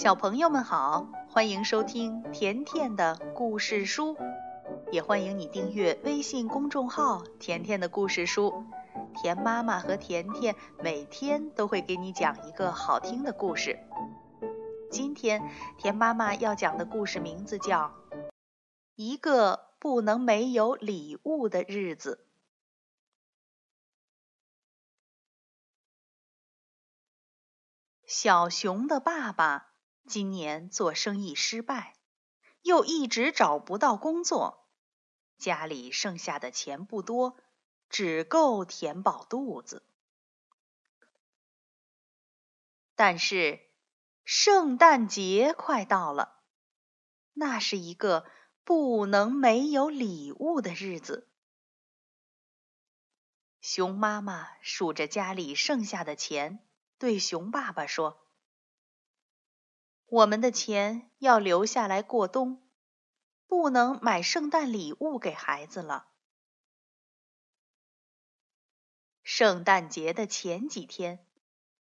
小朋友们好，欢迎收听甜甜的故事书，也欢迎你订阅微信公众号“甜甜的故事书”。甜妈妈和甜甜每天都会给你讲一个好听的故事。今天甜妈妈要讲的故事名字叫《一个不能没有礼物的日子》。小熊的爸爸。今年做生意失败，又一直找不到工作，家里剩下的钱不多，只够填饱肚子。但是圣诞节快到了，那是一个不能没有礼物的日子。熊妈妈数着家里剩下的钱，对熊爸爸说。我们的钱要留下来过冬，不能买圣诞礼物给孩子了。圣诞节的前几天，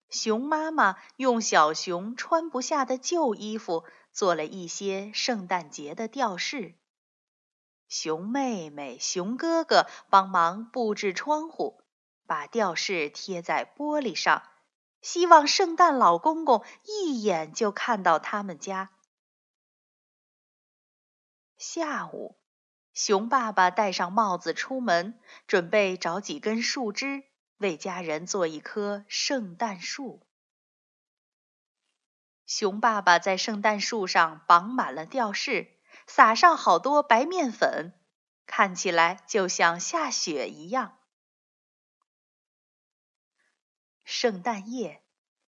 熊妈妈用小熊穿不下的旧衣服做了一些圣诞节的吊饰。熊妹妹、熊哥哥帮忙布置窗户，把吊饰贴在玻璃上。希望圣诞老公公一眼就看到他们家。下午，熊爸爸戴上帽子出门，准备找几根树枝为家人做一棵圣诞树。熊爸爸在圣诞树上绑满了吊饰，撒上好多白面粉，看起来就像下雪一样。圣诞夜，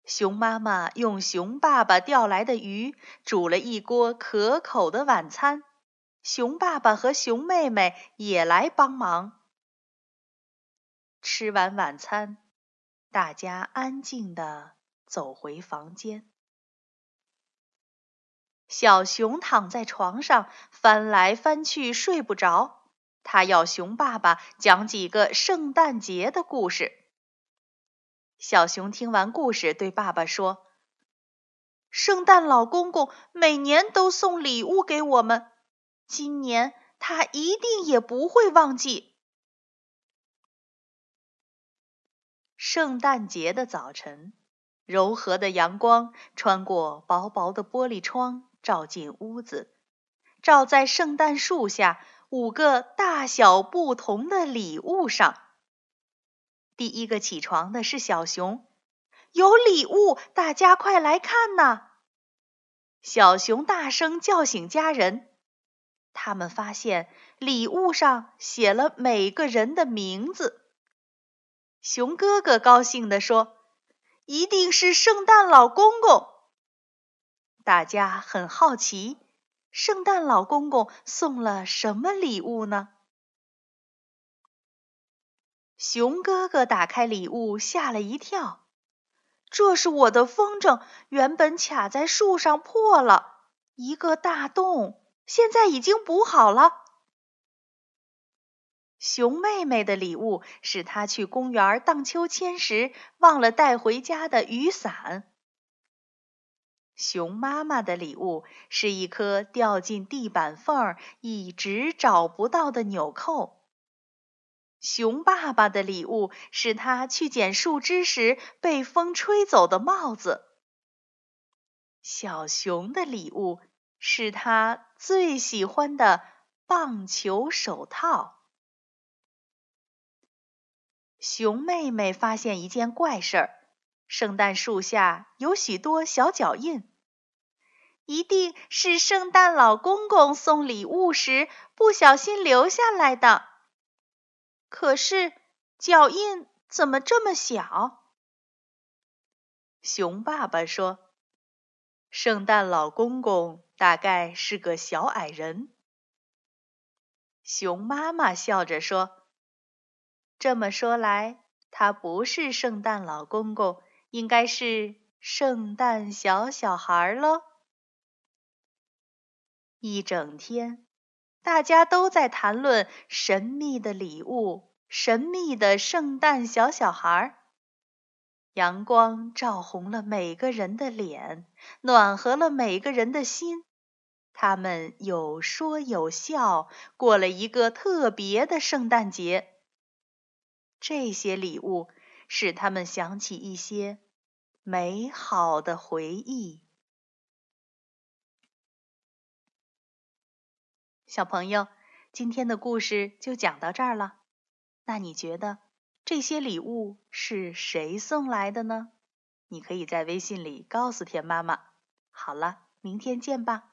熊妈妈用熊爸爸钓来的鱼煮了一锅可口的晚餐。熊爸爸和熊妹妹也来帮忙。吃完晚餐，大家安静地走回房间。小熊躺在床上翻来翻去睡不着，他要熊爸爸讲几个圣诞节的故事。小熊听完故事，对爸爸说：“圣诞老公公每年都送礼物给我们，今年他一定也不会忘记。”圣诞节的早晨，柔和的阳光穿过薄薄的玻璃窗，照进屋子，照在圣诞树下五个大小不同的礼物上。第一个起床的是小熊，有礼物，大家快来看呐！小熊大声叫醒家人，他们发现礼物上写了每个人的名字。熊哥哥高兴地说：“一定是圣诞老公公。”大家很好奇，圣诞老公公送了什么礼物呢？熊哥哥打开礼物，吓了一跳。这是我的风筝，原本卡在树上破了一个大洞，现在已经补好了。熊妹妹的礼物是她去公园荡秋千时忘了带回家的雨伞。熊妈妈的礼物是一颗掉进地板缝儿一直找不到的纽扣。熊爸爸的礼物是他去捡树枝时被风吹走的帽子。小熊的礼物是他最喜欢的棒球手套。熊妹妹发现一件怪事儿：圣诞树下有许多小脚印，一定是圣诞老公公送礼物时不小心留下来的。可是脚印怎么这么小？熊爸爸说：“圣诞老公公大概是个小矮人。”熊妈妈笑着说：“这么说来，他不是圣诞老公公，应该是圣诞小小孩喽。”一整天。大家都在谈论神秘的礼物，神秘的圣诞小小孩。阳光照红了每个人的脸，暖和了每个人的心。他们有说有笑，过了一个特别的圣诞节。这些礼物使他们想起一些美好的回忆。小朋友，今天的故事就讲到这儿了。那你觉得？这些礼物是谁送来的呢？你可以在微信里告诉田妈妈。好了，明天见吧。